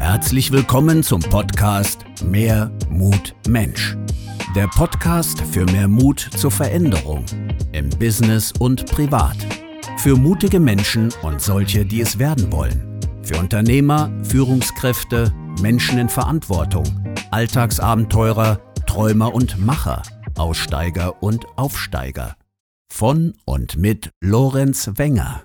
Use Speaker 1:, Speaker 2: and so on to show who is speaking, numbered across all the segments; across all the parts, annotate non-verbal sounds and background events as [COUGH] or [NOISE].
Speaker 1: Herzlich willkommen zum Podcast Mehr Mut Mensch. Der Podcast für mehr Mut zur Veränderung im Business und privat. Für mutige Menschen und solche, die es werden wollen. Für Unternehmer, Führungskräfte, Menschen in Verantwortung, Alltagsabenteurer, Träumer und Macher, Aussteiger und Aufsteiger. Von und mit Lorenz Wenger.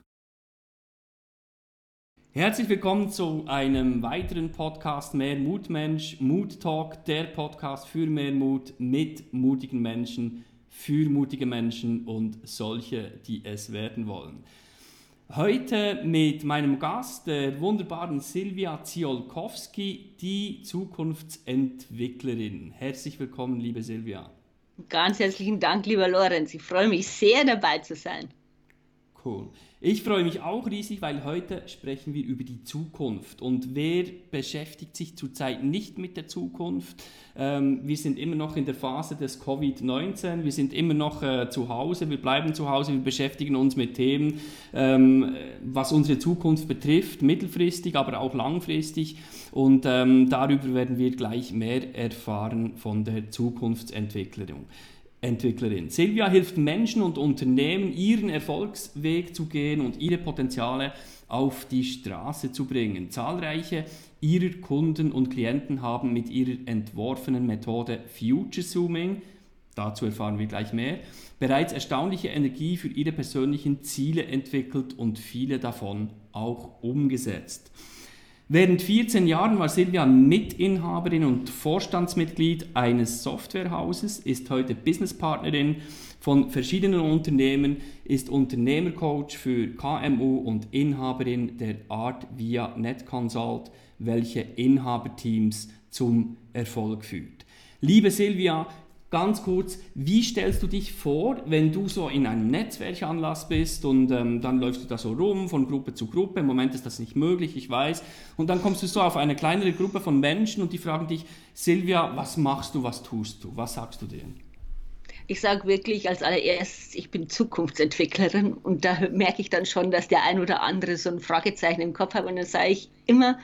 Speaker 2: Herzlich willkommen zu einem weiteren Podcast Mehr Mut Mensch, Mut Talk, der Podcast für mehr Mut mit mutigen Menschen, für mutige Menschen und solche, die es werden wollen. Heute mit meinem Gast, der wunderbaren Silvia Ziolkowski, die Zukunftsentwicklerin. Herzlich willkommen, liebe Silvia.
Speaker 3: Ganz herzlichen Dank, lieber Lorenz. Ich freue mich sehr, dabei zu sein.
Speaker 2: Cool. Ich freue mich auch riesig, weil heute sprechen wir über die Zukunft. Und wer beschäftigt sich zurzeit nicht mit der Zukunft? Ähm, wir sind immer noch in der Phase des Covid-19, wir sind immer noch äh, zu Hause, wir bleiben zu Hause, wir beschäftigen uns mit Themen, ähm, was unsere Zukunft betrifft, mittelfristig, aber auch langfristig. Und ähm, darüber werden wir gleich mehr erfahren von der Zukunftsentwicklung. Entwicklerin. Silvia hilft Menschen und Unternehmen, ihren Erfolgsweg zu gehen und ihre Potenziale auf die Straße zu bringen. Zahlreiche ihrer Kunden und Klienten haben mit ihrer entworfenen Methode Future Zooming, dazu erfahren wir gleich mehr, bereits erstaunliche Energie für ihre persönlichen Ziele entwickelt und viele davon auch umgesetzt. Während 14 Jahren war Silvia Mitinhaberin und Vorstandsmitglied eines Softwarehauses, ist heute Businesspartnerin von verschiedenen Unternehmen, ist Unternehmercoach für KMU und Inhaberin der Art via Net Consult, welche Inhaberteams zum Erfolg führt. Liebe Silvia, ganz kurz, wie stellst du dich vor, wenn du so in einem Netzwerkanlass bist und ähm, dann läufst du da so rum von Gruppe zu Gruppe. Im Moment ist das nicht möglich, ich weiß. Und dann kommst du so auf eine kleinere Gruppe von Menschen und die fragen dich, Silvia, was machst du, was tust du? Was sagst du denen?
Speaker 3: Ich sage wirklich als allererstes, ich bin Zukunftsentwicklerin und da merke ich dann schon, dass der ein oder andere so ein Fragezeichen im Kopf hat und dann sage ich immer,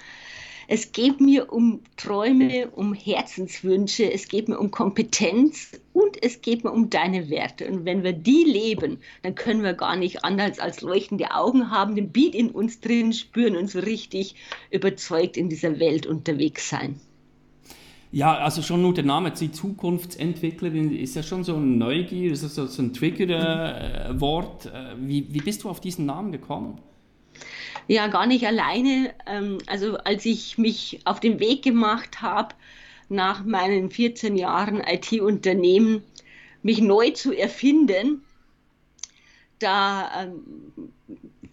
Speaker 3: es geht mir um Träume, um Herzenswünsche, es geht mir um Kompetenz und es geht mir um deine Werte. Und wenn wir die leben, dann können wir gar nicht anders als leuchtende Augen haben, den Beat in uns drin spüren und so richtig überzeugt in dieser Welt unterwegs sein.
Speaker 2: Ja, also schon nur der Name, die Zukunftsentwicklerin, ist ja schon so ein Neugier, ist so, so ein Trigger-Wort. Äh, wie, wie bist du auf diesen Namen gekommen?
Speaker 3: Ja, gar nicht alleine. Ähm, also als ich mich auf den Weg gemacht habe, nach meinen 14 Jahren IT-Unternehmen, mich neu zu erfinden, da ähm,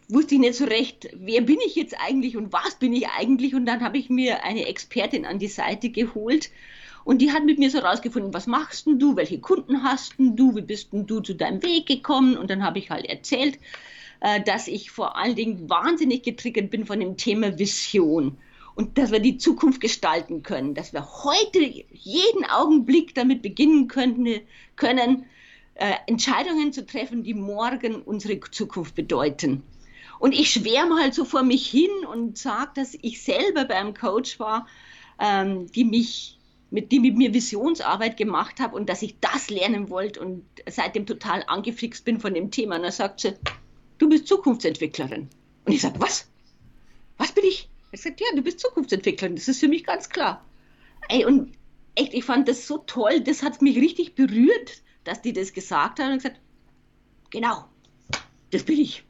Speaker 3: wusste ich nicht so recht, wer bin ich jetzt eigentlich und was bin ich eigentlich. Und dann habe ich mir eine Expertin an die Seite geholt und die hat mit mir so rausgefunden, was machst denn du, welche Kunden hast denn du, wie bist denn du zu deinem Weg gekommen. Und dann habe ich halt erzählt, äh, dass ich vor allen Dingen wahnsinnig getriggert bin von dem Thema Vision und dass wir die Zukunft gestalten können, dass wir heute jeden Augenblick damit beginnen können, können äh, Entscheidungen zu treffen, die morgen unsere Zukunft bedeuten. Und ich schwärme halt so vor mich hin und sage, dass ich selber beim Coach war, ähm, die mich mit die mit mir Visionsarbeit gemacht habe und dass ich das lernen wollte und seitdem total angefixt bin von dem Thema. Und dann sagt sie, du bist Zukunftsentwicklerin. Und ich sage, was? Was bin ich? Er sagt, ja, du bist Zukunftsentwicklerin, das ist für mich ganz klar. Ey, und echt, ich fand das so toll, das hat mich richtig berührt, dass die das gesagt haben und gesagt, genau, das bin ich.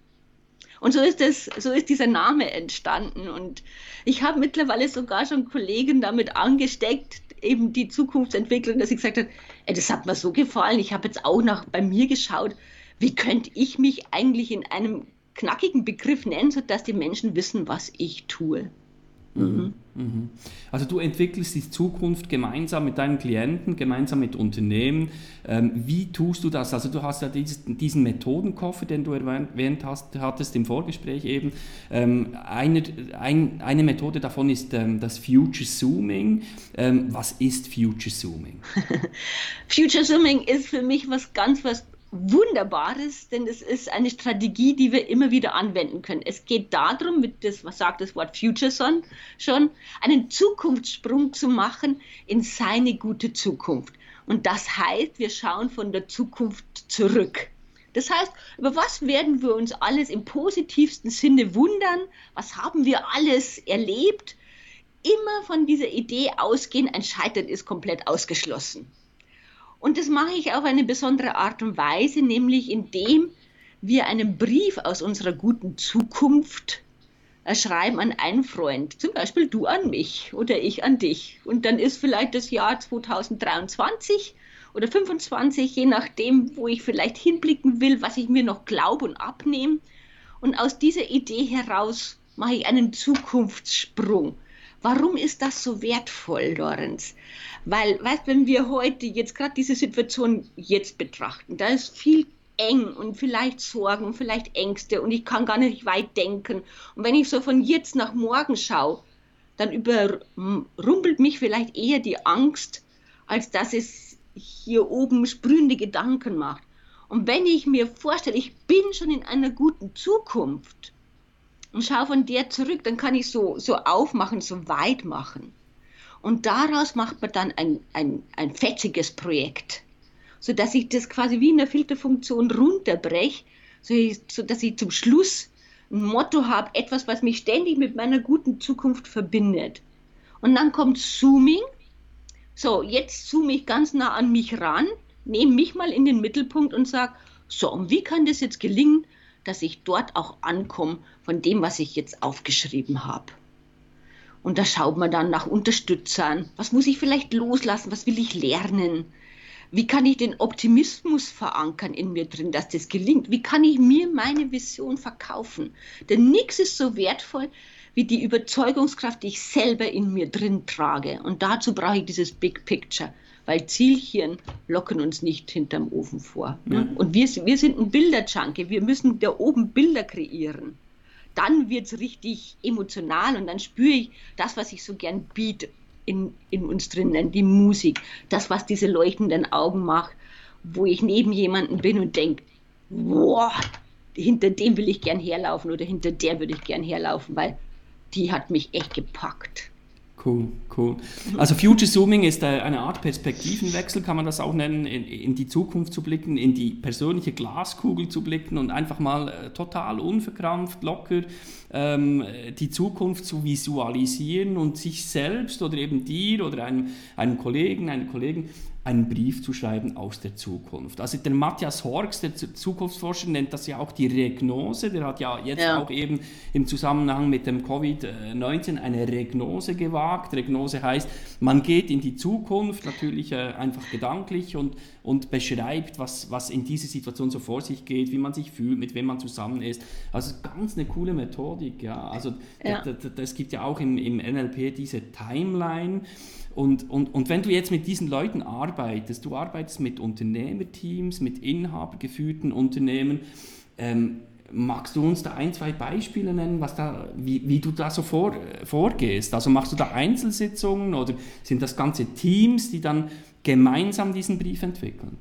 Speaker 3: Und so ist, das, so ist dieser Name entstanden. Und ich habe mittlerweile sogar schon Kollegen damit angesteckt, eben die Zukunftsentwicklung, dass ich gesagt habe, das hat mir so gefallen. Ich habe jetzt auch nach bei mir geschaut, wie könnte ich mich eigentlich in einem knackigen Begriff nennen, sodass die Menschen wissen, was ich tue.
Speaker 2: Mhm. Mhm. Also du entwickelst die Zukunft gemeinsam mit deinen Klienten, gemeinsam mit Unternehmen. Ähm, wie tust du das? Also du hast ja diesen Methodenkoffer, den du erwähnt hast, hattest im Vorgespräch eben. Ähm, eine, ein, eine Methode davon ist ähm, das Future Zooming. was ist Future Zooming? [LAUGHS]
Speaker 3: Future Zooming ist für mich was ganz was Wunderbares, denn es ist eine Strategie, die wir immer wieder anwenden können. Es geht darum, mit das, was sagt das Wort Future Son schon, einen Zukunftssprung zu machen in seine gute Zukunft. Und das heißt, wir schauen von der Zukunft zurück. Das heißt, über was werden wir uns alles im positivsten Sinne wundern? Was haben wir alles erlebt? Immer von dieser Idee ausgehen, ein Scheitern ist komplett ausgeschlossen. Und das mache ich auf eine besondere Art und Weise, nämlich indem wir einen Brief aus unserer guten Zukunft schreiben an einen Freund. Zum Beispiel du an mich oder ich an dich. Und dann ist vielleicht das Jahr 2023 oder 25, je nachdem, wo ich vielleicht hinblicken will, was ich mir noch glaube und abnehme. Und aus dieser Idee heraus mache ich einen Zukunftssprung. Warum ist das so wertvoll, Lorenz? Weil, weißt, wenn wir heute jetzt gerade diese Situation jetzt betrachten, da ist viel eng und vielleicht Sorgen vielleicht Ängste und ich kann gar nicht weit denken. Und wenn ich so von jetzt nach morgen schaue, dann überrumpelt mich vielleicht eher die Angst, als dass es hier oben sprühende Gedanken macht. Und wenn ich mir vorstelle, ich bin schon in einer guten Zukunft, und schaue von der zurück, dann kann ich so, so aufmachen, so weit machen. Und daraus macht man dann ein, ein, ein fetziges Projekt, sodass ich das quasi wie in der Filterfunktion runterbreche, sodass ich zum Schluss ein Motto habe, etwas, was mich ständig mit meiner guten Zukunft verbindet. Und dann kommt Zooming. So, jetzt zoome ich ganz nah an mich ran, nehme mich mal in den Mittelpunkt und sage, so, und wie kann das jetzt gelingen, dass ich dort auch ankomme von dem, was ich jetzt aufgeschrieben habe. Und da schaut man dann nach Unterstützern. Was muss ich vielleicht loslassen? Was will ich lernen? Wie kann ich den Optimismus verankern in mir drin, dass das gelingt? Wie kann ich mir meine Vision verkaufen? Denn nichts ist so wertvoll wie die Überzeugungskraft, die ich selber in mir drin trage. Und dazu brauche ich dieses Big Picture weil Zielchen locken uns nicht hinterm Ofen vor. Ne? Ja. Und wir, wir sind ein Bilderjunkie, wir müssen da oben Bilder kreieren. Dann wird es richtig emotional und dann spüre ich das, was ich so gern biete in, in uns drinnen, die Musik, das, was diese leuchtenden Augen macht, wo ich neben jemanden bin und denke, boah, hinter dem will ich gern herlaufen oder hinter der würde ich gern herlaufen, weil die hat mich echt gepackt.
Speaker 2: Cool, cool. Also Future Zooming ist äh, eine Art Perspektivenwechsel, kann man das auch nennen, in, in die Zukunft zu blicken, in die persönliche Glaskugel zu blicken und einfach mal äh, total unverkrampft, locker ähm, die Zukunft zu visualisieren und sich selbst oder eben dir oder einem, einem Kollegen, einer Kollegin einen Brief zu schreiben aus der Zukunft. Also der Matthias Horks, der Zukunftsforscher, nennt das ja auch die Regnose. Der hat ja jetzt ja. auch eben im Zusammenhang mit dem Covid-19 eine Regnose gewagt. Regnose heißt, man geht in die Zukunft, natürlich äh, einfach gedanklich und, und beschreibt, was, was in dieser Situation so vor sich geht, wie man sich fühlt, mit wem man zusammen ist. Also ganz eine coole Methodik. Ja. Also ja. es gibt ja auch im, im NLP diese Timeline. Und, und, und wenn du jetzt mit diesen Leuten arbeitest, du arbeitest mit Unternehmerteams, mit inhabergeführten Unternehmen, ähm, magst du uns da ein, zwei Beispiele nennen, was da, wie, wie du da so vor, vorgehst? Also machst du da Einzelsitzungen oder sind das ganze Teams, die dann gemeinsam diesen Brief entwickeln?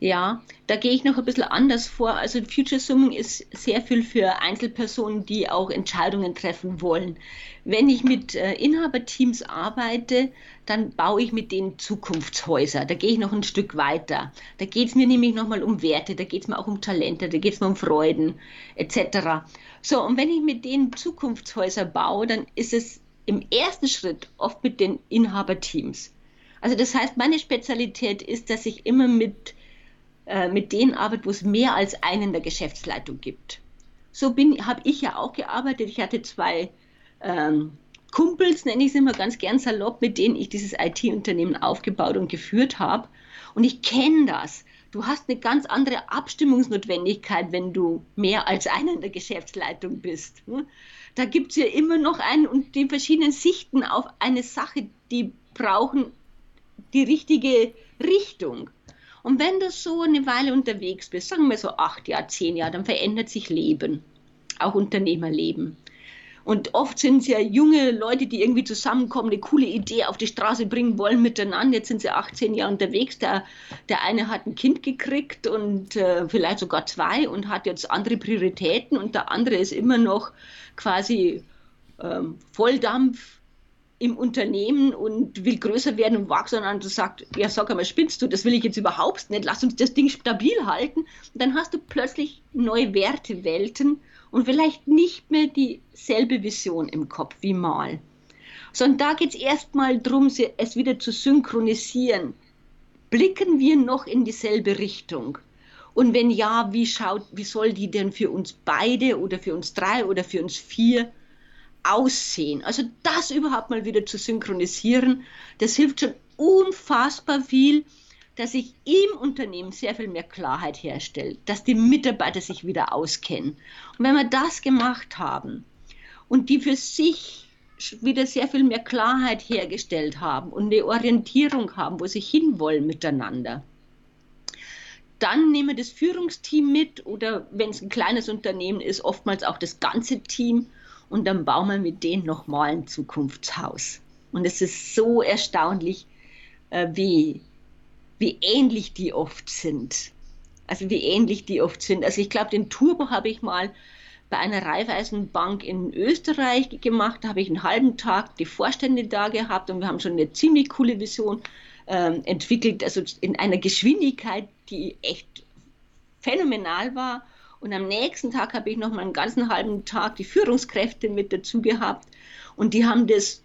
Speaker 3: Ja, da gehe ich noch ein bisschen anders vor. Also Future Summing ist sehr viel für Einzelpersonen, die auch Entscheidungen treffen wollen. Wenn ich mit äh, Inhaberteams arbeite, dann baue ich mit denen Zukunftshäuser. Da gehe ich noch ein Stück weiter. Da geht es mir nämlich nochmal um Werte, da geht es mir auch um Talente, da geht es mir um Freuden etc. So, und wenn ich mit denen Zukunftshäuser baue, dann ist es im ersten Schritt oft mit den Inhaberteams. Also das heißt, meine Spezialität ist, dass ich immer mit äh, mit denen arbeitet, wo es mehr als einen der Geschäftsleitung gibt. So habe ich ja auch gearbeitet. Ich hatte zwei ähm, Kumpels, nenne ich es immer ganz gern salopp, mit denen ich dieses IT-Unternehmen aufgebaut und geführt habe. Und ich kenne das. Du hast eine ganz andere Abstimmungsnotwendigkeit, wenn du mehr als einer in der Geschäftsleitung bist. Hm? Da gibt es ja immer noch einen und die verschiedenen Sichten auf eine Sache, die brauchen die richtige Richtung. Und wenn du so eine Weile unterwegs bist, sagen wir so acht Jahre, zehn Jahre, dann verändert sich Leben, auch Unternehmerleben. Und oft sind es ja junge Leute, die irgendwie zusammenkommen, eine coole Idee auf die Straße bringen wollen miteinander. Jetzt sind sie 18 Jahre unterwegs. Der, der eine hat ein Kind gekriegt und äh, vielleicht sogar zwei und hat jetzt andere Prioritäten und der andere ist immer noch quasi ähm, Volldampf im Unternehmen und will größer werden und wachsen und du sagst, ja sag einmal, spinnst du, das will ich jetzt überhaupt nicht, lass uns das Ding stabil halten. Und dann hast du plötzlich neue Wertewelten und vielleicht nicht mehr dieselbe Vision im Kopf wie mal. Sondern da geht es erstmal darum, es wieder zu synchronisieren. Blicken wir noch in dieselbe Richtung? Und wenn ja, wie, schaut, wie soll die denn für uns beide oder für uns drei oder für uns vier aussehen? Also das überhaupt mal wieder zu synchronisieren, das hilft schon unfassbar viel, dass sich im Unternehmen sehr viel mehr Klarheit herstellt, dass die Mitarbeiter sich wieder auskennen. Und wenn wir das gemacht haben und die für sich wieder sehr viel mehr Klarheit hergestellt haben und eine Orientierung haben, wo sie hinwollen miteinander, dann nehmen wir das Führungsteam mit oder wenn es ein kleines Unternehmen ist, oftmals auch das ganze Team und dann bauen wir mit denen nochmal ein Zukunftshaus. Und es ist so erstaunlich, äh, wie wie ähnlich die oft sind. Also wie ähnlich die oft sind. Also ich glaube, den Turbo habe ich mal bei einer Raiffeisenbank in Österreich gemacht. Da habe ich einen halben Tag die Vorstände da gehabt und wir haben schon eine ziemlich coole Vision ähm, entwickelt, also in einer Geschwindigkeit, die echt phänomenal war. Und am nächsten Tag habe ich noch mal einen ganzen halben Tag die Führungskräfte mit dazu gehabt und die haben das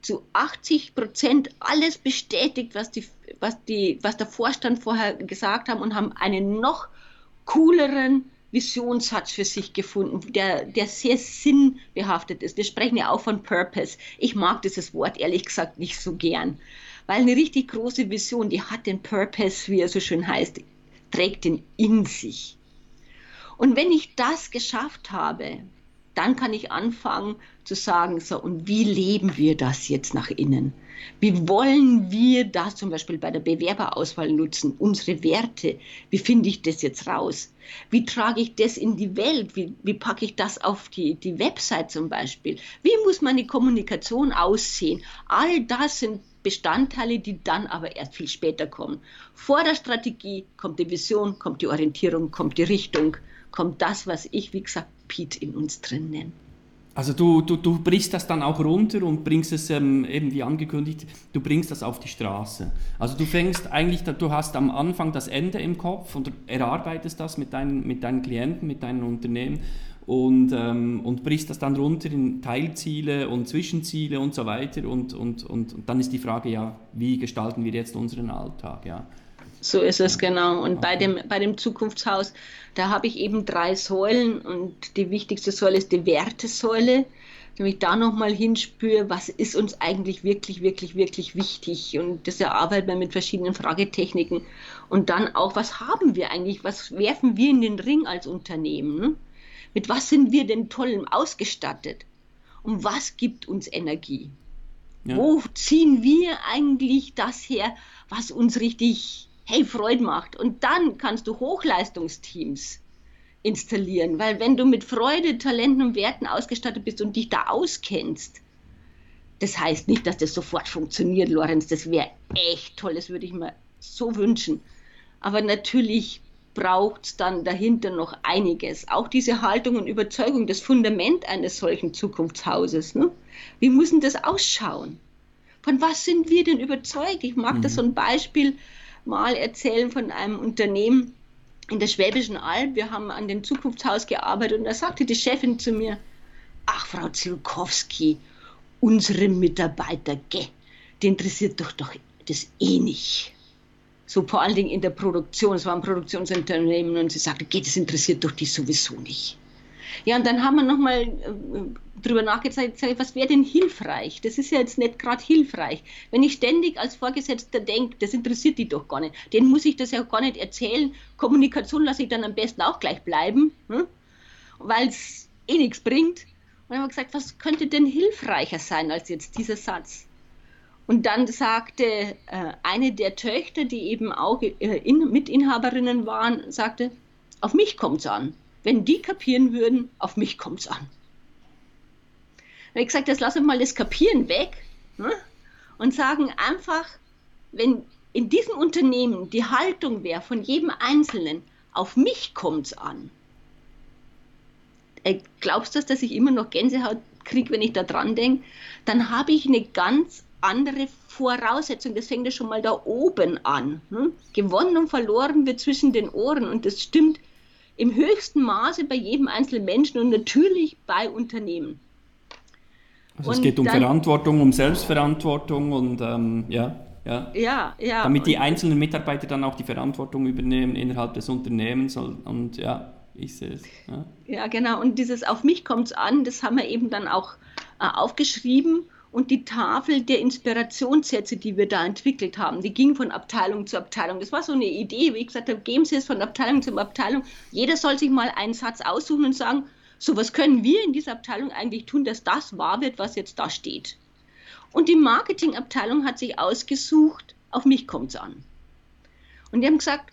Speaker 3: zu 80 Prozent alles bestätigt, was, die, was, die, was der Vorstand vorher gesagt haben und haben einen noch cooleren Visionssatz für sich gefunden, der, der sehr sinnbehaftet ist. Wir sprechen ja auch von Purpose. Ich mag dieses Wort ehrlich gesagt nicht so gern, weil eine richtig große Vision, die hat den Purpose, wie er so schön heißt, trägt den in sich. Und wenn ich das geschafft habe, dann kann ich anfangen zu sagen, so, und wie leben wir das jetzt nach innen? Wie wollen wir das zum Beispiel bei der Bewerberauswahl nutzen? Unsere Werte, wie finde ich das jetzt raus? Wie trage ich das in die Welt? Wie, wie packe ich das auf die, die Website zum Beispiel? Wie muss meine Kommunikation aussehen? All das sind Bestandteile, die dann aber erst viel später kommen. Vor der Strategie kommt die Vision, kommt die Orientierung, kommt die Richtung, kommt das, was ich, wie gesagt, Pete in uns drin nenne.
Speaker 2: Also du, du, du brichst das dann auch runter und bringst es ähm, eben wie angekündigt, du bringst das auf die Straße. Also du fängst eigentlich, du hast am Anfang das Ende im Kopf und erarbeitest das mit deinen, mit deinen Klienten, mit deinen Unternehmen und, ähm, und brichst das dann runter in Teilziele und Zwischenziele und so weiter und, und, und, und dann ist die Frage ja, wie gestalten wir jetzt unseren Alltag, ja.
Speaker 3: So ist es genau. Und bei, dem, bei dem Zukunftshaus, da habe ich eben drei Säulen und die wichtigste Säule ist die Wertesäule. Wenn ich da nochmal hinspüre, was ist uns eigentlich wirklich, wirklich, wirklich wichtig? Und das erarbeitet man mit verschiedenen Fragetechniken. Und dann auch, was haben wir eigentlich? Was werfen wir in den Ring als Unternehmen? Mit was sind wir denn toll ausgestattet? Und was gibt uns Energie? Ja. Wo ziehen wir eigentlich das her, was uns richtig hey, Freude macht. Und dann kannst du Hochleistungsteams installieren, weil wenn du mit Freude, Talenten und Werten ausgestattet bist und dich da auskennst, das heißt nicht, dass das sofort funktioniert, Lorenz, das wäre echt toll, das würde ich mir so wünschen. Aber natürlich braucht es dann dahinter noch einiges. Auch diese Haltung und Überzeugung, das Fundament eines solchen Zukunftshauses. Ne? Wie muss denn das ausschauen? Von was sind wir denn überzeugt? Ich mag mhm. das so ein Beispiel mal erzählen von einem Unternehmen in der Schwäbischen Alb. Wir haben an dem Zukunftshaus gearbeitet und da sagte die Chefin zu mir, ach Frau Zilkowski, unsere Mitarbeiter, gell, die interessiert doch doch das eh nicht. So vor allen Dingen in der Produktion, es war ein Produktionsunternehmen und sie sagte, geht, das interessiert doch die sowieso nicht. Ja, und dann haben wir nochmal äh, drüber nachgedacht, was wäre denn hilfreich? Das ist ja jetzt nicht gerade hilfreich. Wenn ich ständig als Vorgesetzter denke, das interessiert die doch gar nicht, denen muss ich das ja gar nicht erzählen. Kommunikation lasse ich dann am besten auch gleich bleiben, hm? weil es eh nichts bringt. dann haben wir gesagt, was könnte denn hilfreicher sein als jetzt dieser Satz? Und dann sagte äh, eine der Töchter, die eben auch äh, in, Mitinhaberinnen waren, sagte, auf mich kommt es an. Wenn die kapieren würden, auf mich kommt es an. Dann habe ich gesagt, jetzt lass uns mal das Kapieren weg ne? und sagen einfach, wenn in diesem Unternehmen die Haltung wäre von jedem Einzelnen, auf mich kommt es an. Äh, glaubst du, dass ich immer noch Gänsehaut kriege, wenn ich da dran denke? Dann habe ich eine ganz andere Voraussetzung. Das fängt ja schon mal da oben an. Hm? Gewonnen und verloren wird zwischen den Ohren und das stimmt im höchsten Maße bei jedem einzelnen Menschen und natürlich bei Unternehmen.
Speaker 2: Also und es geht um dann, Verantwortung, um Selbstverantwortung und ähm, ja, ja.
Speaker 3: Ja, ja.
Speaker 2: Damit die einzelnen Mitarbeiter dann auch die Verantwortung übernehmen innerhalb des Unternehmens und ja, ich sehe es. Ja.
Speaker 3: ja, genau. Und dieses Auf mich kommt es an, das haben wir eben dann auch äh, aufgeschrieben und die Tafel der Inspirationssätze, die wir da entwickelt haben, die ging von Abteilung zu Abteilung. Das war so eine Idee, wie ich gesagt habe, geben Sie es von Abteilung zu Abteilung. Jeder soll sich mal einen Satz aussuchen und sagen, so was können wir in dieser Abteilung eigentlich tun, dass das wahr wird, was jetzt da steht. Und die Marketingabteilung hat sich ausgesucht, auf mich kommt es an. Und die haben gesagt,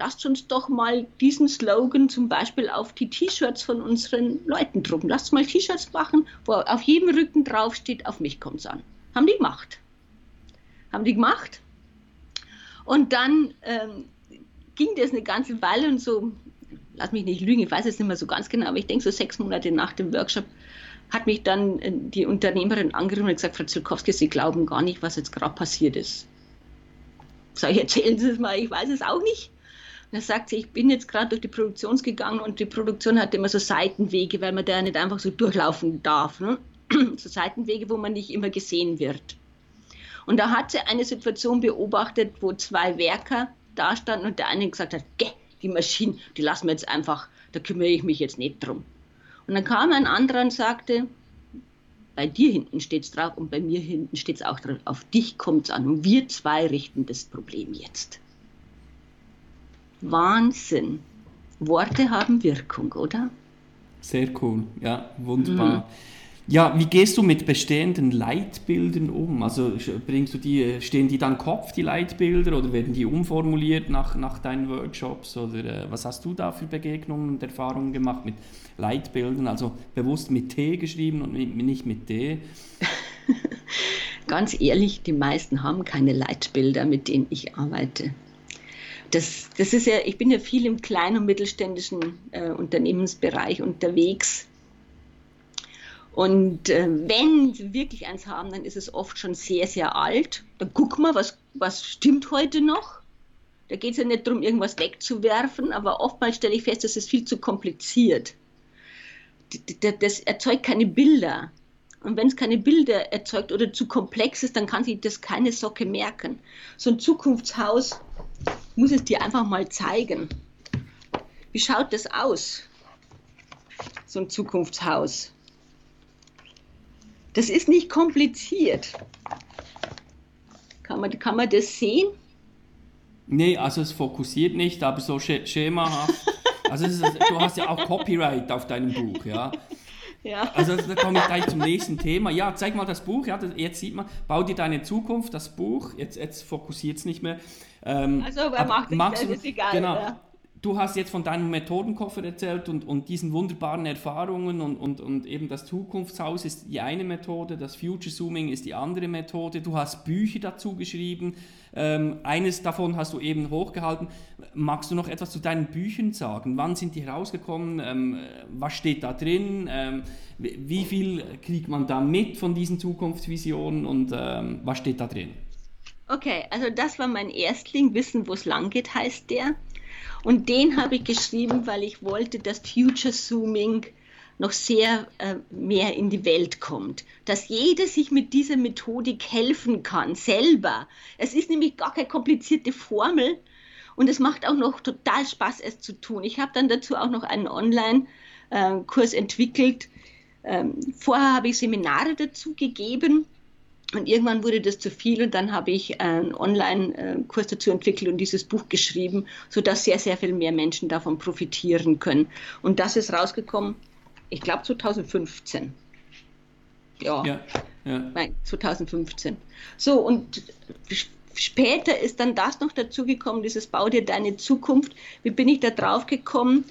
Speaker 3: lasst uns doch mal diesen Slogan zum Beispiel auf die T-Shirts von unseren Leuten drucken. Lasst mal T-Shirts machen, wo auf jedem Rücken drauf steht, auf mich kommt es an. Haben die gemacht. Haben die gemacht. Und dann ähm, ging das eine ganze Weile und so, lass mich nicht lügen, ich weiß es nicht mehr so ganz genau, aber ich denke so sechs Monate nach dem Workshop hat mich dann äh, die Unternehmerin angerufen und gesagt, Frau Zulkowski, Sie glauben gar nicht, was jetzt gerade passiert ist. Sag ich, erzählen Sie es mal, ich weiß es auch nicht. Und er sagt sie, ich bin jetzt gerade durch die Produktion gegangen und die Produktion hat immer so Seitenwege, weil man da nicht einfach so durchlaufen darf. Ne? [CLEARS THROAT] So Seitenwege, wo man nicht immer gesehen wird. Und da hat sie eine Situation beobachtet, wo zwei Werker da standen und der eine gesagt hat, Geh, die Maschine, die lassen wir jetzt einfach, da kümmere ich mich jetzt nicht drum. Und dann kam ein anderer und sagte, bei dir hinten steht es drauf und bei mir hinten steht es auch drauf, auf dich kommt es an und wir zwei richten das Problem jetzt. Wahnsinn. Worte haben Wirkung, oder?
Speaker 2: Sehr cool, ja, wunderbar. Mhm. Ja, wie gehst du mit bestehenden Leitbildern um? Also bringst du die, stehen die dann Kopf, die Leitbilder, oder werden die umformuliert nach, nach deinen Workshops? Oder äh, was hast du da für Begegnungen und Erfahrungen gemacht mit Leitbildern? Also bewusst mit T geschrieben und nicht mit D? [LAUGHS]
Speaker 3: Ganz ehrlich, die meisten haben keine Leitbilder, mit denen ich arbeite das, das ist ja, ich bin ja viel im kleinen und mittelständischen äh, Unternehmensbereich unterwegs. Und äh, wenn sie wirklich eins haben, dann ist es oft schon sehr, sehr alt. Dann guck mal, was, was stimmt heute noch. Da geht es ja nicht darum, irgendwas wegzuwerfen, aber oftmals stelle ich fest, das ist viel zu kompliziert. Das erzeugt keine Bilder. Und wenn es keine Bilder erzeugt oder zu komplex ist, dann kann sich das keine Socke merken. So ein Zukunftshaus muss es dir einfach mal zeigen. Wie schaut das aus? So ein Zukunftshaus. Das ist nicht kompliziert. Kann man, kann man das sehen?
Speaker 2: Nee, also es fokussiert nicht, aber so schemahaft. Also ist, du hast ja auch Copyright auf deinem Buch, ja. Ja. Also da komme ich gleich zum nächsten Thema. Ja, zeig mal das Buch. Ja, das, jetzt sieht man, bau dir deine Zukunft, das Buch. Jetzt, jetzt fokussiert es nicht mehr.
Speaker 3: Ähm, also, wer macht das, ist egal.
Speaker 2: Genau. Ja. Du hast jetzt von deinem Methodenkoffer erzählt und, und diesen wunderbaren Erfahrungen und, und, und eben das Zukunftshaus ist die eine Methode, das Future Zooming ist die andere Methode. Du hast Bücher dazu geschrieben. Ähm, eines davon hast du eben hochgehalten. Magst du noch etwas zu deinen Büchern sagen? Wann sind die herausgekommen? Ähm, was steht da drin? Ähm, wie viel kriegt man da mit von diesen Zukunftsvisionen und ähm, was steht da drin?
Speaker 3: Okay, also das war mein Erstling, Wissen, wo es lang geht, heißt der. Und den habe ich geschrieben, weil ich wollte, dass Future Zooming noch sehr äh, mehr in die Welt kommt. Dass jeder sich mit dieser Methodik helfen kann, selber. Es ist nämlich gar keine komplizierte Formel und es macht auch noch total Spaß, es zu tun. Ich habe dann dazu auch noch einen Online-Kurs äh, entwickelt. Ähm, vorher habe ich Seminare dazu gegeben und irgendwann wurde das zu viel und dann habe ich einen Online-Kurs dazu entwickelt und dieses Buch geschrieben, sodass sehr, sehr viel mehr Menschen davon profitieren können. Und das ist rausgekommen ich glaube 2015. Ja. ja, ja. Nein, 2015. So, und später ist dann das noch dazugekommen, dieses Bau dir deine Zukunft. Wie bin ich da drauf gekommen?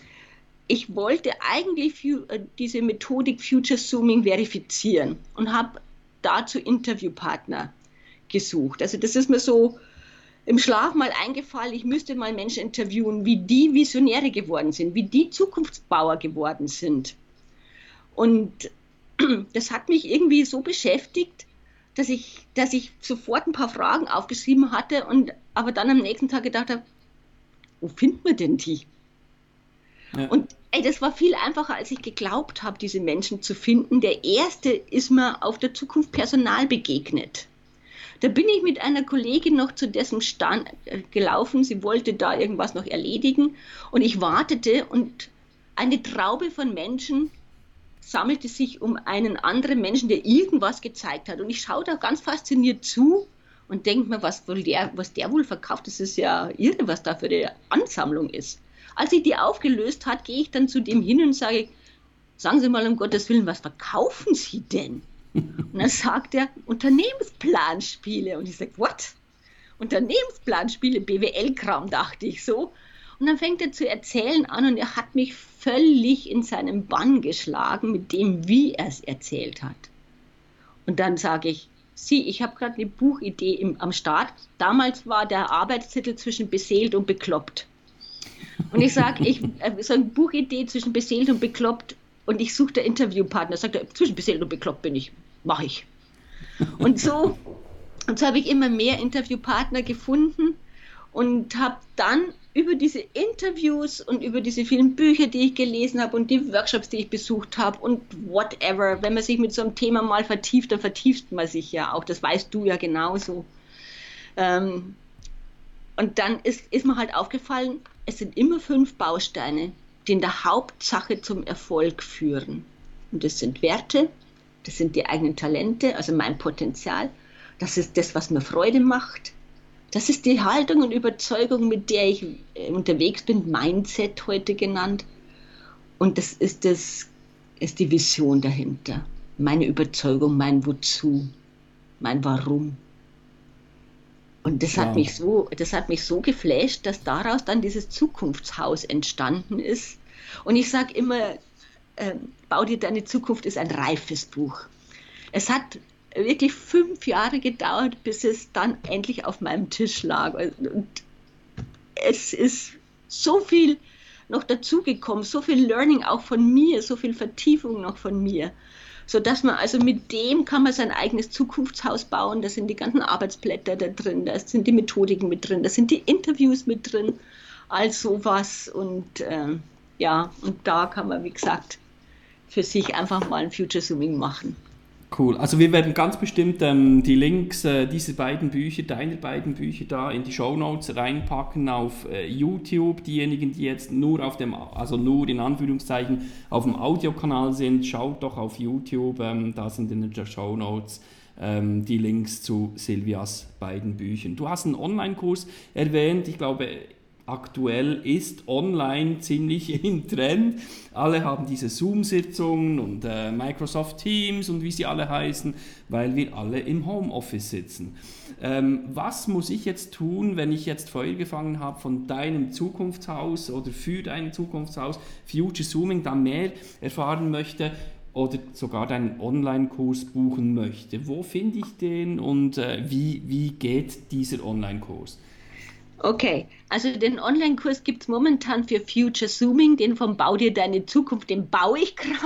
Speaker 3: Ich wollte eigentlich äh, diese Methodik Future Zooming verifizieren und habe dazu Interviewpartner gesucht. Also das ist mir so im Schlaf mal eingefallen, ich müsste mal Menschen interviewen, wie die Visionäre geworden sind, wie die Zukunftsbauer geworden sind. Und [CLEARS THROAT] das hat mich irgendwie so beschäftigt, dass ich, dass ich sofort ein paar Fragen aufgeschrieben hatte und aber dann am nächsten Tag gedacht habe, wo findet man denn die? Ja. Und ey, das war viel einfacher, als ich geglaubt habe, diese Menschen zu finden. Der erste ist mir auf der Zukunft Personal begegnet. Da bin ich mit einer Kollegin noch zu dessen Stand äh, gelaufen. Sie wollte da irgendwas noch erledigen und ich wartete und eine Traube von Menschen sammelte sich um einen anderen Menschen, der irgendwas gezeigt hat. Und ich schaue da ganz fasziniert zu und denke mir, was, wohl der, was der wohl verkauft, das ist ja irre, was da für eine Ansammlung ist. Als ich die aufgelöst hat, gehe ich dann zu dem hin und sage, sagen Sie mal um Gottes Willen, was verkaufen Sie denn? Und dann sagt er, Unternehmensplanspiele. Und ich sage, what? Unternehmensplanspiele, BWL-Kram, dachte ich so. Und dann fängt er zu erzählen an und er hat mich völlig in seinen Bann geschlagen mit dem, wie er es erzählt hat. Und dann sage ich, Sie, ich habe gerade eine Buchidee im, am Start. Damals war der Arbeitstitel zwischen beseelt und bekloppt. Und ich sage, ich äh, so eine Buchidee zwischen beseelt und bekloppt und ich suche der Interviewpartner. Sagt er, zwischen beseelt und bekloppt bin ich, mache ich. Und so, und so habe ich immer mehr Interviewpartner gefunden und habe dann über diese Interviews und über diese vielen Bücher, die ich gelesen habe und die Workshops, die ich besucht habe und whatever, wenn man sich mit so einem Thema mal vertieft, dann vertieft man sich ja auch. Das weißt du ja genauso. Ähm, und dann ist, ist mir halt aufgefallen, es sind immer fünf Bausteine, die in der Hauptsache zum Erfolg führen. Und das sind Werte, das sind die eigenen Talente, also mein Potenzial, das ist das, was mir Freude macht, das ist die Haltung und Überzeugung, mit der ich äh, unterwegs bin, Mindset heute genannt. Und das ist, das ist die Vision dahinter. Meine Überzeugung, mein Wozu, mein Warum. Und das wow. hat mich so, das hat mich so geflasht, dass daraus dann dieses Zukunftshaus entstanden ist. Und ich sage immer, äh, bau dir deine Zukunft ist ein reifes Buch. Es hat wirklich fünf Jahre gedauert, bis es dann endlich auf meinem Tisch lag. Und es ist so viel noch dazugekommen, so viel Learning auch von mir, so viel Vertiefung noch von mir, so dass man also mit dem kann man sein eigenes Zukunftshaus bauen. Da sind die ganzen Arbeitsblätter da drin, da sind die Methodiken mit drin, da sind die Interviews mit drin, all sowas und äh, ja, und da kann man wie gesagt für sich einfach mal ein Future Zooming machen.
Speaker 2: Cool. Also wir werden ganz bestimmt ähm, die Links äh, dieser beiden Bücher, deiner beiden Bücher da in die Show Notes reinpacken auf äh, YouTube. Diejenigen, die jetzt nur auf dem, also nur in Anführungszeichen auf dem Audiokanal sind, schaut doch auf YouTube. Ähm, da sind in den Show Notes ähm, die Links zu Silvias beiden Büchern. Du hast einen Online-Kurs erwähnt. Ich glaube, aktuell ist online ziemlich [LAUGHS] in Trend. Alle haben diese Zoom-Sitzungen und äh, Microsoft Teams und wie sie alle heißen, weil wir alle im Homeoffice sitzen. Ähm, was muss ich jetzt tun, wenn ich jetzt Feuer gefangen habe von deinem Zukunftshaus oder für dein Zukunftshaus, Future Zooming, da mehr erfahren möchte? oder sogar deinen Online-Kurs buchen möchte. Wo finde ich den und äh, wie, wie geht dieser Online-Kurs?
Speaker 3: Okay, also den Online-Kurs gibt es momentan für Future Zooming, den vom Bau dir deine Zukunft, den baue ich [LAUGHS] gerade.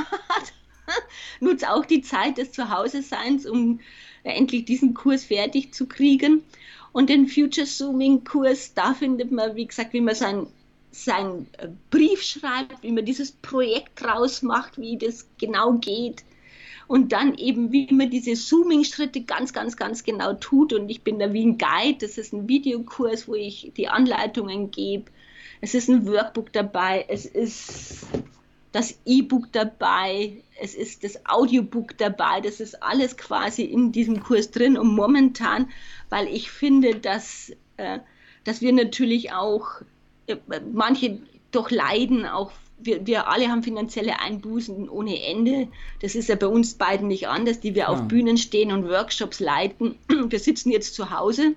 Speaker 3: Nutze auch die Zeit des Zuhause-Seins, um endlich diesen Kurs fertig zu kriegen. Und den Future Zooming-Kurs, da findet man, wie gesagt, wie man sein, sein äh, Brief schreibt, wie man dieses Projekt draus macht, wie das genau geht und dann eben, wie man diese Zooming-Schritte ganz, ganz, ganz genau tut. Und ich bin da wie ein Guide. Das ist ein Videokurs, wo ich die Anleitungen gebe. Es ist ein Workbook dabei. Es ist das E-Book dabei. Es ist das Audiobook dabei. Das ist alles quasi in diesem Kurs drin. Und momentan, weil ich finde, dass, äh, dass wir natürlich auch, äh, manche doch leiden auch wir, wir alle haben finanzielle Einbußen ohne Ende. Das ist ja bei uns beiden nicht anders, die wir ja. auf Bühnen stehen und Workshops leiten. [CLEARS THROAT] Wir sitzen jetzt zu Hause.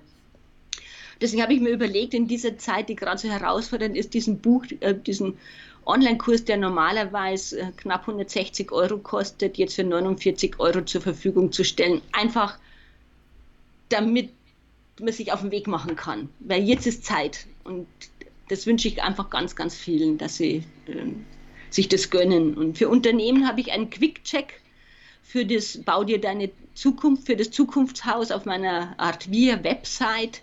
Speaker 3: Deswegen habe ich mir überlegt, in dieser Zeit, die gerade so herausfordernd ist, diesen Buch, äh, diesen Online-Kurs, der normalerweise äh, knapp 160 Euro kostet, jetzt für 49 Euro zur Verfügung zu stellen. Einfach damit man sich auf den Weg machen kann. Weil jetzt ist Zeit. Und das wünsche ich einfach ganz, ganz vielen, dass sie äh, sich das gönnen. Und für Unternehmen habe ich einen Quick-Check für das Bau dir deine Zukunft, für das Zukunftshaus auf meiner Art Wir Website.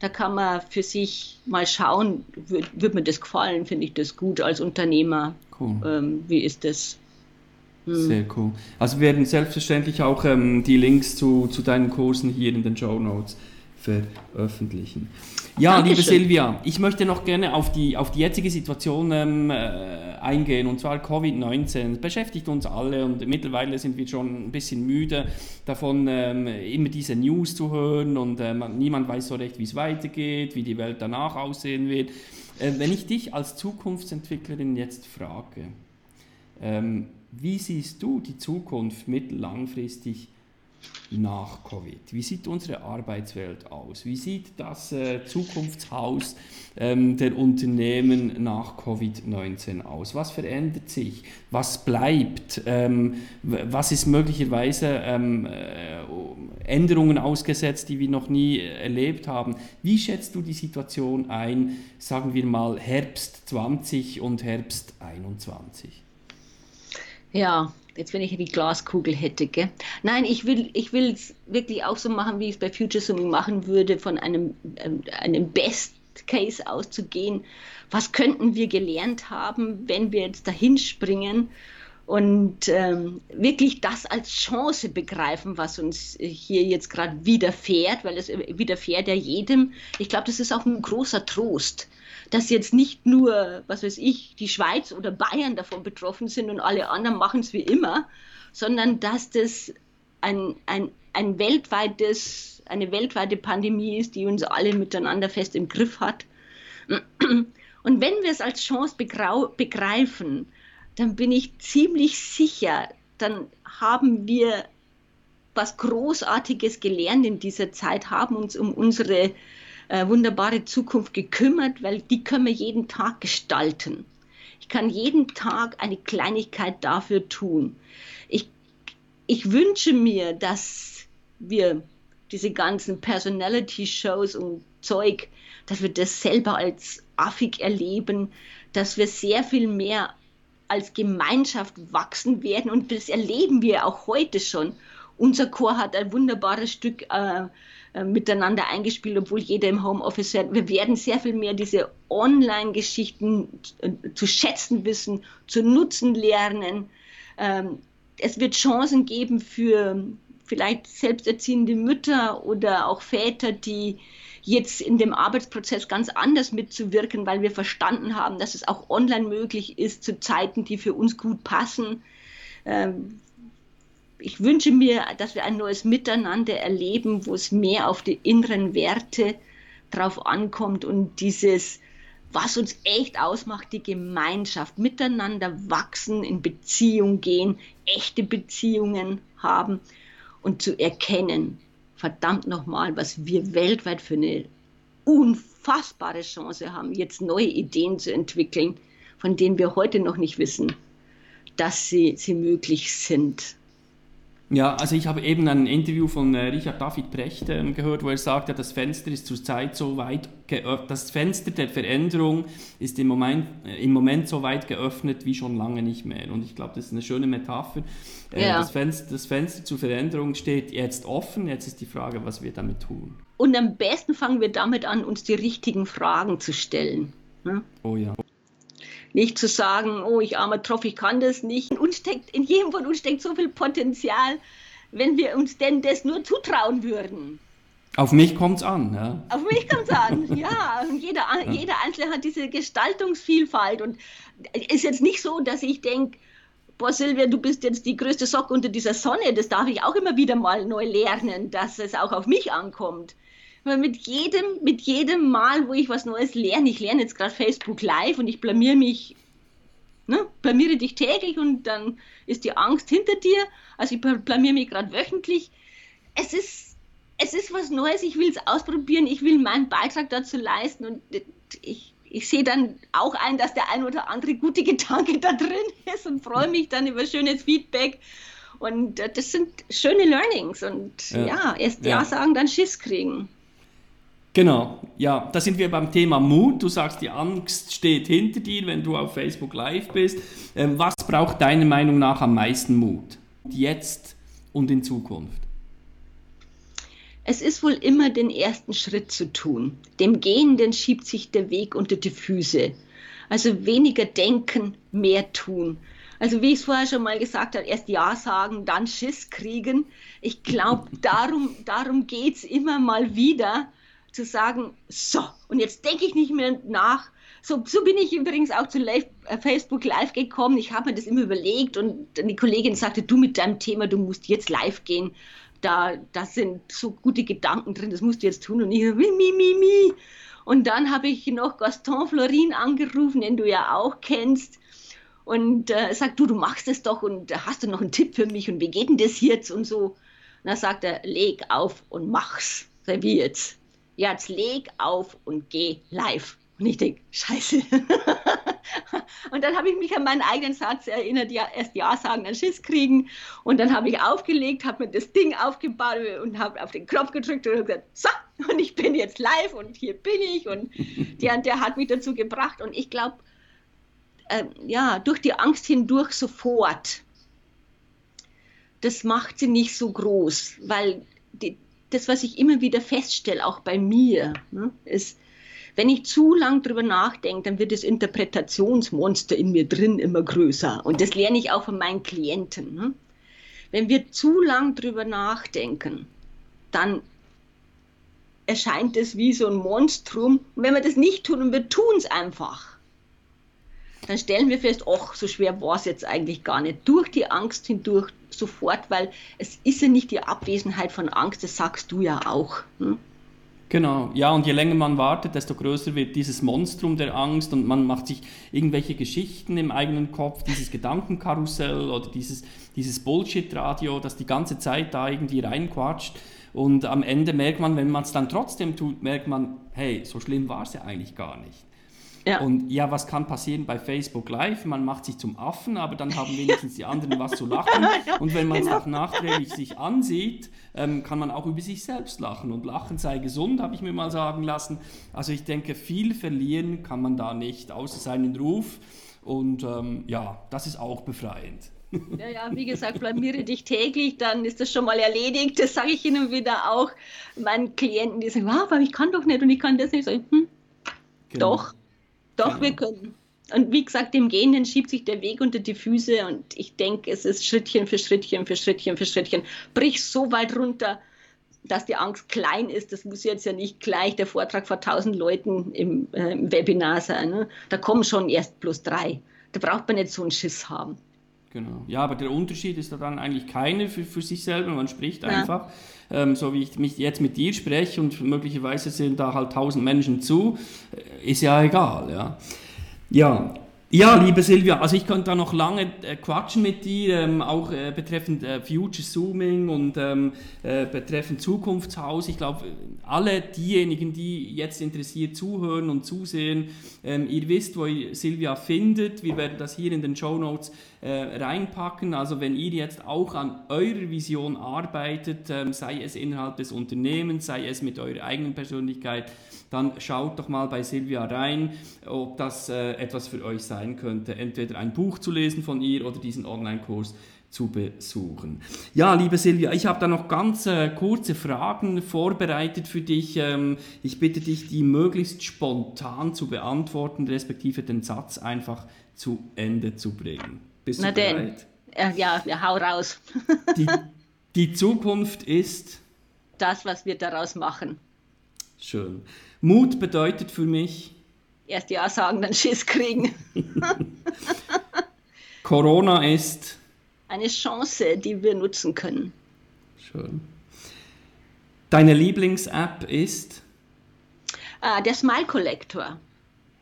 Speaker 3: Da kann man für sich mal schauen, wird, wird mir das gefallen, finde ich das gut als Unternehmer. Cool. Ähm, wie ist das?
Speaker 2: Hm. Sehr cool. Also wir werden selbstverständlich auch ähm, die Links zu, zu deinen Kursen hier in den Show Notes veröffentlichen. Ja, Dankeschön. liebe Silvia, ich möchte noch gerne auf die, auf die jetzige Situation ähm, äh, eingehen, und zwar Covid-19. beschäftigt uns alle und mittlerweile sind wir schon ein bisschen müde davon, ähm, immer diese News zu hören und äh, niemand weiß so recht, wie es weitergeht, wie die Welt danach aussehen wird. Äh, wenn ich dich als Zukunftsentwicklerin jetzt frage, ähm, wie siehst du die Zukunft mittellangfristig nach Covid? Wie sieht unsere Arbeitswelt aus? Wie sieht das äh, Zukunftshaus ähm, der Unternehmen nach Covid-19 aus? Was verändert sich? Was bleibt? Ähm, was ist möglicherweise ähm, äh, Änderungen ausgesetzt, die wir noch nie erlebt haben? Wie schätzt du die Situation ein, sagen wir mal Herbst 20 und Herbst 21?
Speaker 3: Ja, jetzt wenn ich die Glaskugel hätte, gell? Nein, ich will ich es wirklich auch so machen, wie ich es bei Future Summing machen würde, von einem, ähm, einem Best Case auszugehen. Was könnten wir gelernt haben, wenn wir jetzt dahin springen und ähm, wirklich das als Chance begreifen, was uns hier jetzt gerade widerfährt, weil es widerfährt ja jedem. Ich glaube, das ist auch ein großer Trost dass jetzt nicht nur, was weiß ich, die Schweiz oder Bayern davon betroffen sind und alle anderen machen es wie immer, sondern dass das ein, ein, ein weltweites, eine weltweite Pandemie ist, die uns alle miteinander fest im Griff hat. Und wenn wir es als Chance begreifen, dann bin ich ziemlich sicher, dann haben wir was Großartiges gelernt in dieser Zeit, haben uns um unsere äh, wunderbare Zukunft gekümmert, weil die können wir jeden Tag gestalten. Ich kann jeden Tag eine Kleinigkeit dafür tun. Ich, ich wünsche mir, dass wir diese ganzen Personality-Shows und Zeug, dass wir das selber als affig erleben, dass wir sehr viel mehr als Gemeinschaft wachsen werden und das erleben wir auch heute schon. Unser Chor hat ein wunderbares Stück äh, äh, miteinander eingespielt, obwohl jeder im Homeoffice hat. Wir werden sehr viel mehr diese Online-Geschichten äh, zu schätzen wissen, zu nutzen lernen. Ähm, es wird Chancen geben für vielleicht selbsterziehende Mütter oder auch Väter, die jetzt in dem Arbeitsprozess ganz anders mitzuwirken, weil wir verstanden haben, dass es auch online möglich ist zu Zeiten, die für uns gut passen. Ähm, ich wünsche mir, dass wir ein neues Miteinander erleben, wo es mehr auf die inneren Werte drauf ankommt und dieses, was uns echt ausmacht, die Gemeinschaft, miteinander wachsen, in Beziehung gehen, echte Beziehungen haben und zu erkennen, verdammt nochmal, was wir weltweit für eine unfassbare Chance haben, jetzt neue Ideen zu entwickeln, von denen wir heute noch nicht wissen, dass sie, sie möglich sind.
Speaker 2: Ja, also ich habe eben ein Interview von äh, Richard David Brecht äh, gehört, wo er sagt, ja, das Fenster ist zurzeit so weit geöffnet, das Fenster der Veränderung ist im Moment, äh, im Moment so weit geöffnet wie schon lange nicht mehr. Und ich glaube, das ist eine schöne Metapher. Äh, ja. das, Fenster, das Fenster zur Veränderung steht jetzt offen, jetzt ist die Frage, was wir damit tun.
Speaker 3: Und am besten fangen wir damit an, uns die richtigen Fragen zu stellen.
Speaker 2: Ne? Oh ja.
Speaker 3: Nicht zu sagen, oh, ich armer Tropf, ich kann das nicht. In, uns steckt, in jedem von uns steckt so viel Potenzial, wenn wir uns denn das nur zutrauen würden.
Speaker 2: Auf mich kommt es an, ja.
Speaker 3: Auf mich kommt es an, [LAUGHS] ja. Und jeder, ja. jeder Einzelne hat diese Gestaltungsvielfalt. Und es ist jetzt nicht so, dass ich denke, boah Silvia, du bist jetzt die größte Socke unter dieser Sonne. Das darf ich auch immer wieder mal neu lernen, dass es auch auf mich ankommt. Weil mit jedem, mit jedem Mal, wo ich was Neues lerne, ich lerne jetzt gerade Facebook Live und ich blamier mich Ne? Blamiere dich täglich und dann ist die Angst hinter dir. Also ich blamiere mich gerade wöchentlich. Es ist, es ist was Neues, ich will es ausprobieren, ich will meinen Beitrag dazu leisten und ich, ich sehe dann auch ein, dass der ein oder andere gute Gedanke da drin ist und freue mich dann über schönes Feedback. Und äh, das sind schöne Learnings und ja, ja erst ja. ja sagen, dann Schiss kriegen.
Speaker 2: Genau, ja, da sind wir beim Thema Mut. Du sagst, die Angst steht hinter dir, wenn du auf Facebook Live bist. Ähm, was braucht deiner Meinung nach am meisten Mut? Jetzt und in Zukunft?
Speaker 3: Es ist wohl immer den ersten Schritt zu tun. Dem Gehenden schiebt sich der Weg unter die Füße. Also weniger denken, mehr tun. Also wie ich es vorher schon mal gesagt habe, erst Ja sagen, dann Schiss kriegen. Ich glaube, darum, darum geht es immer mal wieder zu sagen, so, und jetzt denke ich nicht mehr nach. So, so bin ich übrigens auch zu Live, äh, Facebook Live gekommen. Ich habe mir das immer überlegt und die Kollegin sagte, du mit deinem Thema, du musst jetzt live gehen. Da, da sind so gute Gedanken drin, das musst du jetzt tun. Und ich mi, mi, mi, mi. Und dann habe ich noch Gaston Florin angerufen, den du ja auch kennst. Und äh, sagt, du, du machst es doch und hast du noch einen Tipp für mich und wie geht denn das jetzt und so. Und dann sagt er, leg auf und mach's. Wie jetzt jetzt leg auf und geh live. Und ich denke, scheiße. [LAUGHS] und dann habe ich mich an meinen eigenen Satz erinnert, ja, erst Ja sagen, dann Schiss kriegen. Und dann habe ich aufgelegt, habe mir das Ding aufgebaut und habe auf den Knopf gedrückt und gesagt, so, und ich bin jetzt live und hier bin ich. Und der, der hat mich dazu gebracht. Und ich glaube, äh, ja, durch die Angst hindurch sofort, das macht sie nicht so groß, weil die, das, was ich immer wieder feststelle, auch bei mir, ne, ist, wenn ich zu lang drüber nachdenke, dann wird das Interpretationsmonster in mir drin immer größer. Und das lerne ich auch von meinen Klienten. Ne? Wenn wir zu lang drüber nachdenken, dann erscheint es wie so ein Monstrum. Und wenn wir das nicht tun und wir tun es einfach, dann stellen wir fest, ach, so schwer war es jetzt eigentlich gar nicht. Durch die Angst hindurch sofort, weil es ist ja nicht die Abwesenheit von Angst, das sagst du ja auch. Hm?
Speaker 2: Genau, ja, und je länger man wartet, desto größer wird dieses Monstrum der Angst und man macht sich irgendwelche Geschichten im eigenen Kopf, dieses Gedankenkarussell oder dieses, dieses Bullshit-Radio, das die ganze Zeit da irgendwie reinquatscht. Und am Ende merkt man, wenn man es dann trotzdem tut, merkt man, hey, so schlimm war es ja eigentlich gar nicht. Ja. Und ja, was kann passieren bei Facebook Live? Man macht sich zum Affen, aber dann haben wenigstens die anderen was zu lachen. [LAUGHS] Und wenn man es genau. auch nachträglich sich ansieht, ähm, kann man auch über sich selbst lachen. Und Lachen sei gesund, habe ich mir mal sagen lassen. Also ich denke, viel verlieren kann man da nicht, außer seinen Ruf. Und ähm, ja, das ist auch befreiend.
Speaker 3: Ja, ja, wie gesagt, blamiere dich täglich, dann ist das schon mal erledigt. Das sage ich Ihnen wieder auch meinen Klienten, die sagen, wow, aber ich kann doch nicht und ich kann das nicht. So, hm, genau. Doch, doch, wir können. Und wie gesagt, dem Gehenden schiebt sich der Weg unter die Füße und ich denke, es ist Schrittchen für Schrittchen für Schrittchen für Schrittchen. Brich so weit runter, dass die Angst klein ist. Das muss jetzt ja nicht gleich der Vortrag vor tausend Leuten im, äh, im Webinar sein. Ne? Da kommen schon erst plus drei. Da braucht man nicht so einen Schiss haben.
Speaker 2: Genau. Ja, aber der Unterschied ist da dann eigentlich keine für, für sich selber. Man spricht ja. einfach, ähm, so wie ich mich jetzt mit dir spreche und möglicherweise sind da halt tausend Menschen zu, äh, ist ja egal. Ja, ja ja, liebe Silvia, also ich könnte da noch lange äh, quatschen mit dir, ähm, auch äh, betreffend äh, Future Zooming und ähm, äh, betreffend Zukunftshaus. Ich glaube, alle diejenigen, die jetzt interessiert zuhören und zusehen, ähm, ihr wisst, wo ihr Silvia findet. Wir werden das hier in den Show Notes äh, reinpacken. Also wenn ihr jetzt auch an eurer Vision arbeitet, ähm, sei es innerhalb des Unternehmens, sei es mit eurer eigenen Persönlichkeit, dann schaut doch mal bei Silvia rein, ob das äh, etwas für euch sein könnte. Entweder ein Buch zu lesen von ihr oder diesen Online-Kurs zu besuchen. Ja, liebe Silvia, ich habe da noch ganz äh, kurze Fragen vorbereitet für dich. Ähm, ich bitte dich, die möglichst spontan zu beantworten, respektive den Satz einfach zu Ende zu bringen.
Speaker 3: Bist Na du bereit? Denn. Äh, ja, ja, hau raus. [LAUGHS]
Speaker 2: die, die Zukunft ist
Speaker 3: das, was wir daraus machen.
Speaker 2: Schön. Mut bedeutet für mich.
Speaker 3: Erst Ja sagen, dann Schiss kriegen. [LAUGHS]
Speaker 2: Corona ist.
Speaker 3: Eine Chance, die wir nutzen können.
Speaker 2: Schön. Deine Lieblings-App ist?
Speaker 3: Ah, der Smile Collector.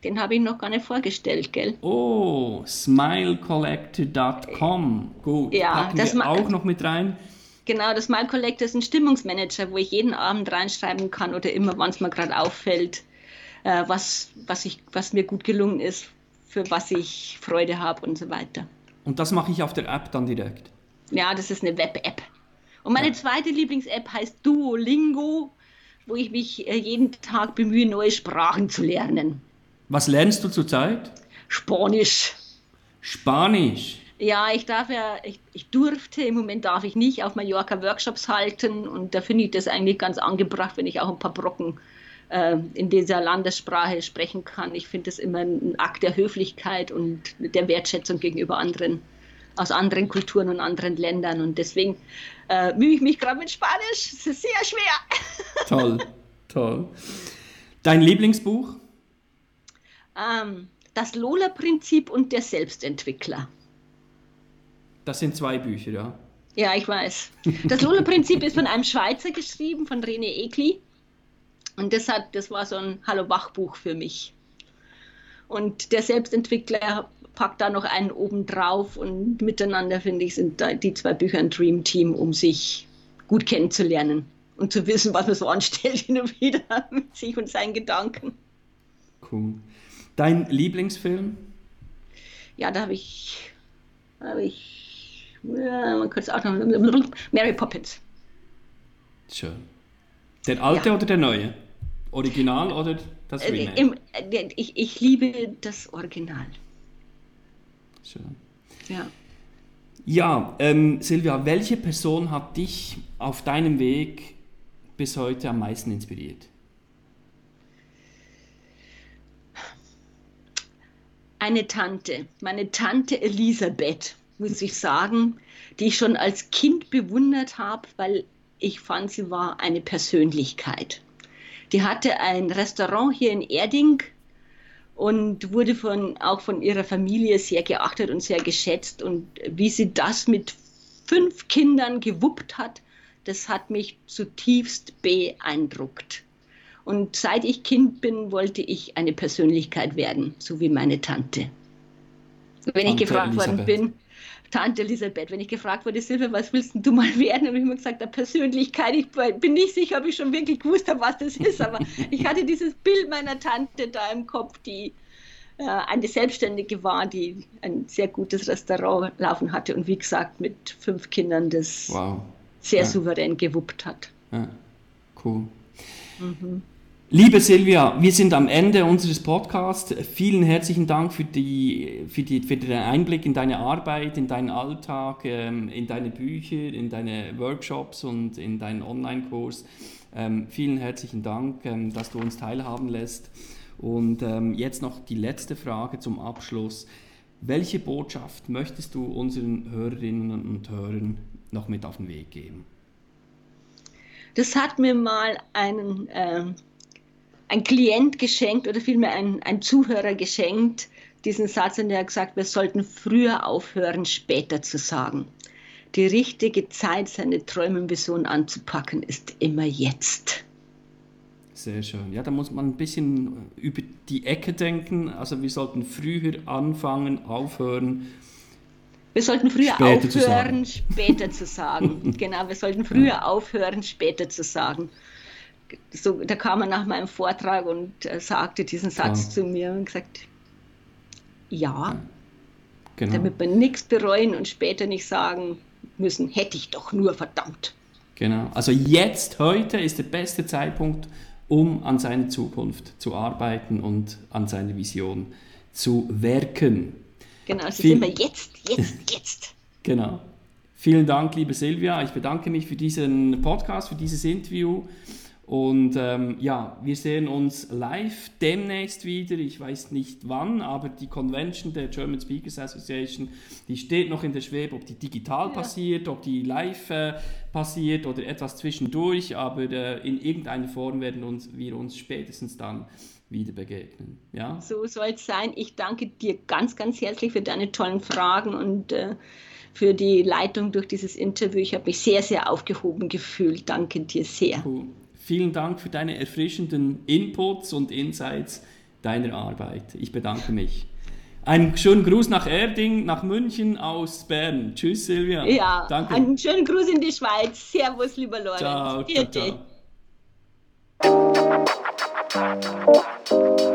Speaker 3: Den habe ich noch gar nicht vorgestellt, gell?
Speaker 2: Oh, smilecollector.com. Gut,
Speaker 3: Ja,
Speaker 2: packen
Speaker 3: das
Speaker 2: wir auch noch mit rein.
Speaker 3: Genau, das Smile Collector ist ein Stimmungsmanager, wo ich jeden Abend reinschreiben kann oder immer, wann es mir gerade auffällt, äh, was, was, ich, was mir gut gelungen ist, für was ich Freude habe und so weiter.
Speaker 2: Und das mache ich auf der App dann direkt.
Speaker 3: Ja, das ist eine Web-App. Und meine
Speaker 2: Ja.
Speaker 3: zweite Lieblings-App heißt Duolingo, wo ich mich äh, jeden Tag bemühe, neue Sprachen zu lernen.
Speaker 2: Was lernst du zurzeit?
Speaker 3: Spanisch.
Speaker 2: Spanisch.
Speaker 3: Ja, ich darf ja, ich, ich durfte, im Moment darf ich nicht auf Mallorca Workshops halten und da finde ich das eigentlich ganz angebracht, wenn ich auch ein paar Brocken äh, in dieser Landessprache sprechen kann. Ich finde das immer ein Akt der Höflichkeit und der Wertschätzung gegenüber anderen, aus anderen Kulturen und anderen Ländern und deswegen äh, mühe ich mich gerade mit Spanisch. Es ist sehr schwer.
Speaker 2: Toll, toll. Dein Lieblingsbuch?
Speaker 3: Ähm, das Lola-Prinzip und der Selbstentwickler.
Speaker 2: Das sind zwei Bücher, ja.
Speaker 3: Ja, ich weiß. Das Lola-Prinzip ist von einem Schweizer geschrieben, von René Ekli. Und das, hat, das war so ein Hallo-Wach-Buch für mich. Und der Selbstentwickler packt da noch einen oben drauf und miteinander, finde ich, sind die zwei Bücher ein Dream Team, um sich gut kennenzulernen und zu wissen, was man so anstellt [LAUGHS] hin und wieder mit sich und seinen Gedanken.
Speaker 2: Cool. Dein Lieblingsfilm?
Speaker 3: Ja, da habe ich, habe ich, ja, man könnte es auch noch, Mary Poppins.
Speaker 2: Schön. Der alte
Speaker 3: Ja.
Speaker 2: oder der neue? Original oder das
Speaker 3: Äh,
Speaker 2: Remake?
Speaker 3: äh, ich, ich liebe das Original.
Speaker 2: Schön.
Speaker 3: Ja.
Speaker 2: Ja, ähm, Silvia, welche Person hat dich auf deinem Weg bis heute am meisten inspiriert?
Speaker 3: Eine Tante, meine Tante Elisabeth, muss ich sagen, die ich schon als Kind bewundert habe, weil ich fand, sie war eine Persönlichkeit. Die hatte ein Restaurant hier in Erding und wurde von, auch von ihrer Familie sehr geachtet und sehr geschätzt. Und wie sie das mit fünf Kindern gewuppt hat, das hat mich zutiefst beeindruckt. Und seit ich Kind bin, wollte ich eine Persönlichkeit werden, so wie meine Tante. Wenn ich
Speaker 2: Tante
Speaker 3: gefragt worden
Speaker 2: Elisabeth.
Speaker 3: bin, Tante Elisabeth, wenn ich gefragt wurde, Silvia, was willst du mal werden? habe ich immer gesagt, eine Persönlichkeit. Ich bin nicht sicher, ob ich schon wirklich gewusst habe, was das ist, aber ich hatte dieses Bild meiner Tante da im Kopf, die äh, eine Selbstständige war, die ein sehr gutes Restaurant laufen hatte und wie gesagt mit fünf Kindern das
Speaker 2: Wow.
Speaker 3: sehr
Speaker 2: Ja.
Speaker 3: souverän gewuppt hat.
Speaker 2: Ja, cool. Liebe Silvia, wir sind am Ende unseres Podcasts. Vielen herzlichen Dank für, die, für, die, für den Einblick in deine Arbeit, in deinen Alltag, ähm, in deine Bücher, in deine Workshops und in deinen Online-Kurs. Ähm, vielen herzlichen Dank, ähm, dass du uns teilhaben lässt. Und jetzt noch die letzte Frage zum Abschluss. Welche Botschaft möchtest du unseren Hörerinnen und Hörern noch mit auf den Weg geben?
Speaker 3: Das hat mir mal einen, ähm, ein Klient geschenkt oder vielmehr ein, ein Zuhörer geschenkt, diesen Satz, und er hat gesagt, wir sollten früher aufhören, später zu sagen. Die richtige Zeit, seine Träume und Visionen anzupacken, ist immer jetzt.
Speaker 2: Sehr schön. Ja, da muss man ein bisschen über die Ecke denken. Also wir sollten früher anfangen, aufhören.
Speaker 3: Wir sollten früher
Speaker 2: Später zu
Speaker 3: aufhören, später zu sagen. [LAUGHS] genau, wir sollten früher aufhören, später zu sagen. So, da kam er nach meinem Vortrag und äh, sagte diesen Satz
Speaker 2: Klar.
Speaker 3: zu mir und gesagt, ja,
Speaker 2: Genau.
Speaker 3: damit wir nichts bereuen und später nicht sagen müssen, hätte ich doch nur verdammt.
Speaker 2: genau. Also jetzt, heute ist der beste Zeitpunkt, um an seiner Zukunft zu arbeiten und an seiner Vision zu werken.
Speaker 3: Genau, ist
Speaker 2: Viel-
Speaker 3: immer jetzt, jetzt, [LAUGHS] jetzt.
Speaker 2: Genau. Vielen Dank, liebe Silvia. Ich bedanke mich für diesen Podcast, für dieses Interview. Und ähm, ja, wir sehen uns live demnächst wieder. Ich weiß nicht wann, aber die Convention der German Speakers Association, die steht noch in der Schwebe, ob die digital passiert, ob die live äh, passiert oder etwas zwischendurch. Aber äh, in irgendeiner Form werden uns, wir uns spätestens dann wieder begegnen. Ja?
Speaker 3: So soll es sein. Ich danke dir ganz, ganz herzlich für deine tollen Fragen und äh, für die Leitung durch dieses Interview. Ich habe mich sehr, sehr aufgehoben gefühlt. Danke dir sehr.
Speaker 2: Cool. Vielen Dank für deine erfrischenden Inputs und Insights. deiner Arbeit. Ich bedanke mich. Einen schönen Gruß nach Erding, nach München aus Bern. Tschüss, Silvia.
Speaker 3: Ja, Danke. einen schönen Gruß in die Schweiz. Servus, lieber Lorenz.
Speaker 2: Ciao, ciao, ciao.